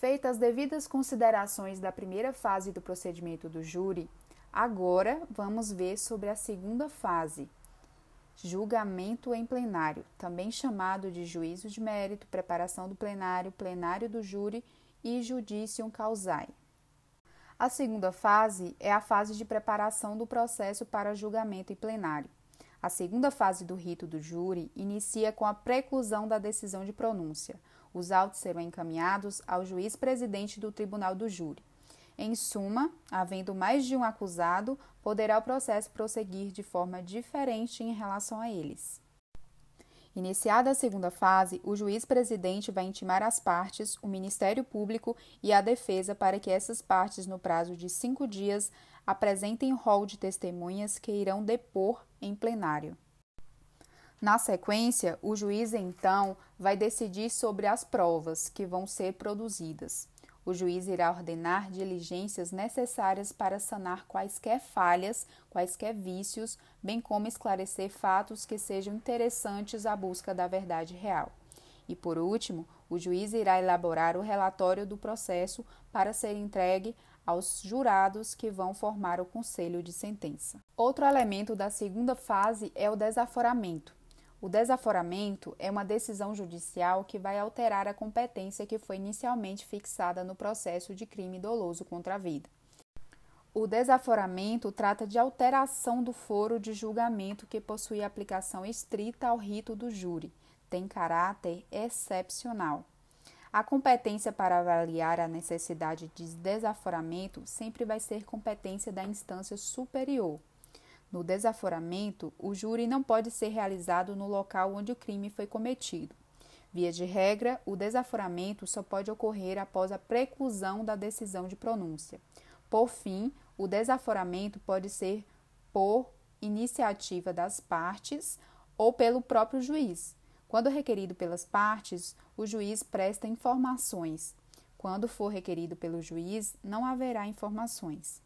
Feitas as devidas considerações da primeira fase do procedimento do júri, agora vamos ver sobre a segunda fase, julgamento em plenário, também chamado de juízo de mérito, preparação do plenário, plenário do júri e judicium causae. A segunda fase é a fase de preparação do processo para julgamento em plenário. A segunda fase do rito do júri inicia com a preclusão da decisão de pronúncia. Os autos serão encaminhados ao juiz presidente do tribunal do júri. Em suma, havendo mais de um acusado, poderá o processo prosseguir de forma diferente em relação a eles. Iniciada a segunda fase, o juiz presidente vai intimar as partes, o Ministério Público e a defesa para que essas partes, no prazo de cinco dias, apresentem rol de testemunhas que irão depor em plenário. Na sequência, o juiz então vai decidir sobre as provas que vão ser produzidas. O juiz irá ordenar diligências necessárias para sanar quaisquer falhas, quaisquer vícios, bem como esclarecer fatos que sejam interessantes à busca da verdade real. E por último, o juiz irá elaborar o relatório do processo para ser entregue aos jurados que vão formar o conselho de sentença. Outro elemento da segunda fase é o desaforamento. O desaforamento é uma decisão judicial que vai alterar a competência que foi inicialmente fixada no processo de crime doloso contra a vida. O desaforamento trata de alteração do foro de julgamento que possui aplicação estrita ao rito do júri, tem caráter excepcional. A competência para avaliar a necessidade de desaforamento sempre vai ser competência da instância superior. No desaforamento, o júri não pode ser realizado no local onde o crime foi cometido. Via de regra, o desaforamento só pode ocorrer após a preclusão da decisão de pronúncia. Por fim, o desaforamento pode ser por iniciativa das partes ou pelo próprio juiz. Quando requerido pelas partes, o juiz presta informações. Quando for requerido pelo juiz, não haverá informações.